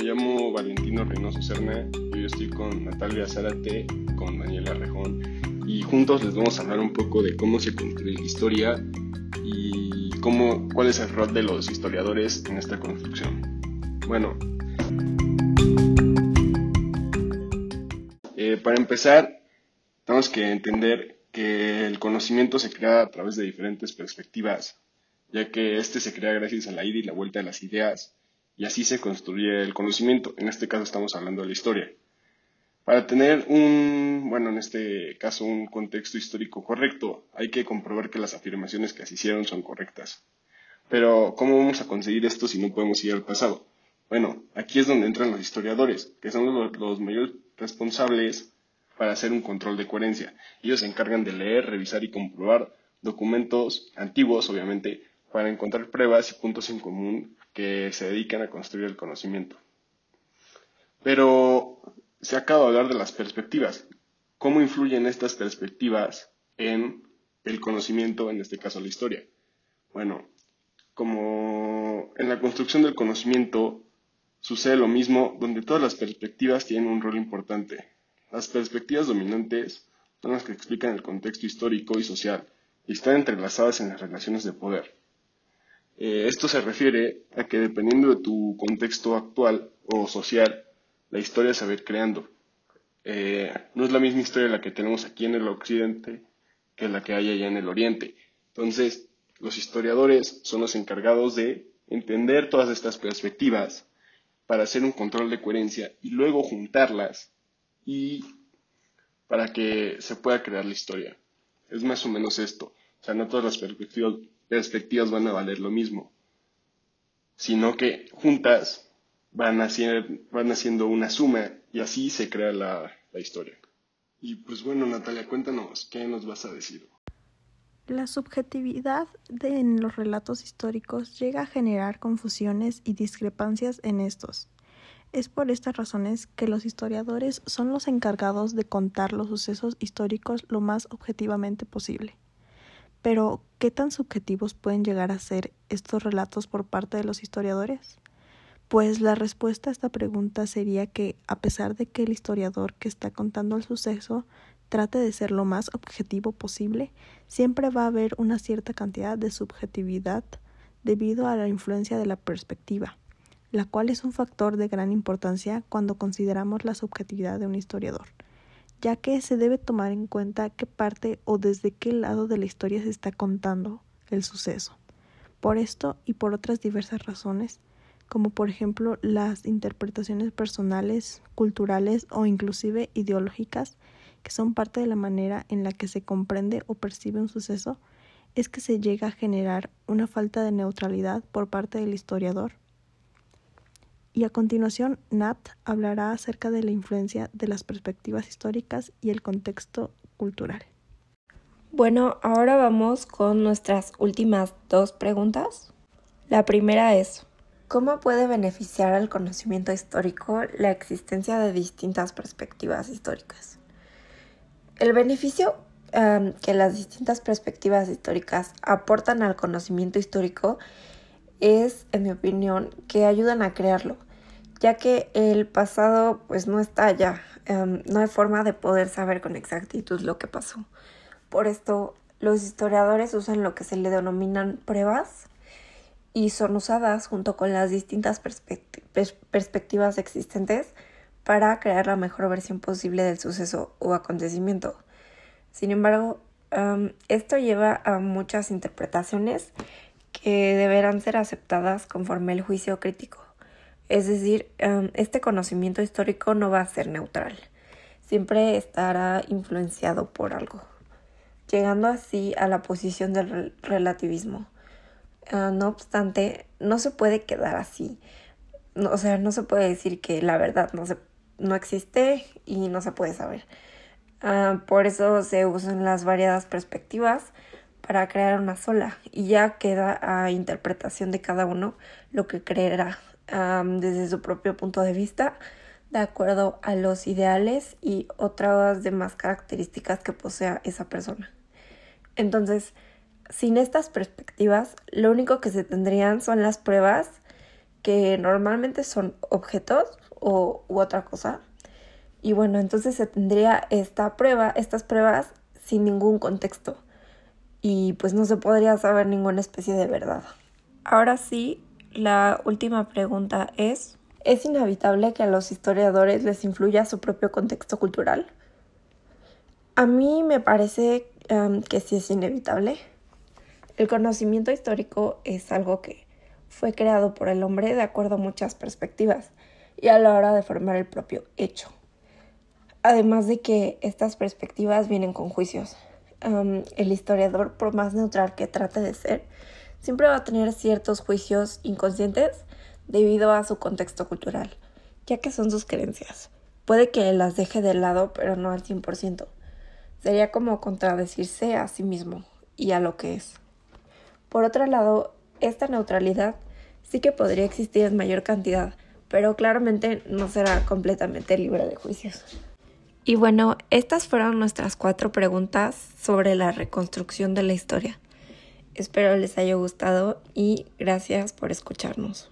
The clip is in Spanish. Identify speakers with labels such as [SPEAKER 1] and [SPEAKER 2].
[SPEAKER 1] me llamo Valentino Reynoso Serna y hoy estoy con Natalia Zárate, con Daniela Rejón y juntos les vamos a hablar un poco de cómo se construye la historia y cómo, cuál es el rol de los historiadores en esta construcción. Bueno, eh, para empezar, tenemos que entender que el conocimiento se crea a través de diferentes perspectivas, ya que este se crea gracias a la ida y la vuelta de las ideas y así se construye el conocimiento. En este caso estamos hablando de la historia. Para tener un, bueno, en este caso un contexto histórico correcto, hay que comprobar que las afirmaciones que se hicieron son correctas. Pero, ¿cómo vamos a conseguir esto si no podemos ir al pasado? Bueno, aquí es donde entran los historiadores, que son los, los mayores responsables para hacer un control de coherencia. Ellos se encargan de leer, revisar y comprobar documentos antiguos, obviamente, para encontrar pruebas y puntos en común que se dedican a construir el conocimiento. Pero se acaba de hablar de las perspectivas. ¿Cómo influyen estas perspectivas en el conocimiento, en este caso la historia? Bueno, como en la construcción del conocimiento sucede lo mismo, donde todas las perspectivas tienen un rol importante. Las perspectivas dominantes son las que explican el contexto histórico y social y están entrelazadas en las relaciones de poder. Eh, esto se refiere a que dependiendo de tu contexto actual o social, la historia se va a ir creando. Eh, no es la misma historia la que tenemos aquí en el occidente que la que hay allá en el oriente. Entonces, los historiadores son los encargados de entender todas estas perspectivas para hacer un control de coherencia y luego juntarlas y para que se pueda crear la historia. Es más o menos esto. O sea, no todas las perspectivas van a valer lo mismo, sino que juntas van, van haciendo una suma y así se crea la, la historia. Y pues bueno, Natalia, cuéntanos, ¿qué nos vas a decir?
[SPEAKER 2] La subjetividad de, en los relatos históricos llega a generar confusiones y discrepancias en estos. Es por estas razones que los historiadores son los encargados de contar los sucesos históricos lo más objetivamente posible. Pero, ¿qué tan subjetivos pueden llegar a ser estos relatos por parte de los historiadores? Pues la respuesta a esta pregunta sería que, a pesar de que el historiador que está contando el suceso trate de ser lo más objetivo posible, siempre va a haber una cierta cantidad de subjetividad debido a la influencia de la perspectiva, la cual es un factor de gran importancia cuando consideramos la subjetividad de un historiador ya que se debe tomar en cuenta qué parte o desde qué lado de la historia se está contando el suceso. Por esto y por otras diversas razones, como por ejemplo las interpretaciones personales, culturales o inclusive ideológicas, que son parte de la manera en la que se comprende o percibe un suceso, es que se llega a generar una falta de neutralidad por parte del historiador y a continuación, Nat hablará acerca de la influencia de las perspectivas históricas y el contexto cultural.
[SPEAKER 3] Bueno, ahora vamos con nuestras últimas dos preguntas. La primera es, ¿cómo puede beneficiar al conocimiento histórico la existencia de distintas perspectivas históricas? El beneficio que las distintas perspectivas históricas aportan al conocimiento histórico es, en mi opinión, que ayudan a crearlo, ya que el pasado pues no está allá, em, no hay forma de poder saber con exactitud lo que pasó. Por esto, los historiadores usan lo que se le denominan pruebas y son usadas junto con las distintas perspectivas existentes para crear la mejor versión posible del suceso o acontecimiento. Sin embargo, em, esto lleva a muchas interpretaciones que deberán ser aceptadas conforme el juicio crítico. Es decir, em, este conocimiento histórico no va a ser neutral, siempre estará influenciado por algo, llegando así a la posición del relativismo. Ah, no obstante, no se puede quedar así. o sea, no se puede decir que la verdad no, se, no existe y no se puede saber. Ah, por eso se usan las variadas perspectivas para crear una sola y ya queda a interpretación de cada uno lo que creerá desde su propio punto de vista, de acuerdo a los ideales y otras demás características que posea esa persona. Entonces, sin estas perspectivas, lo único que se tendrían son las pruebas que normalmente son objetos o, u otra cosa. Y bueno, entonces se tendría esta prueba, estas pruebas sin ningún contexto. Y pues no se podría saber ninguna especie de verdad. Ahora sí, la última pregunta es, ¿es inevitable que a los historiadores les influya su propio contexto cultural? A mí me parece em, que sí es inevitable. El conocimiento histórico es algo que fue creado por el hombre de acuerdo a muchas perspectivas y a la hora de formar el propio hecho. Además de que estas perspectivas vienen con juicios. el historiador, por más neutral que trate de ser, siempre va a tener ciertos juicios inconscientes debido a su contexto cultural, ya que son sus creencias. Puede que las deje de lado, pero no al 100%. Sería como contradecirse a sí mismo y a lo que es. Por otro lado, esta neutralidad sí que podría existir en mayor cantidad, pero claramente no será completamente libre de juicios. Y bueno, estas fueron nuestras cuatro preguntas sobre la reconstrucción de la historia. Espero les haya gustado y gracias por escucharnos.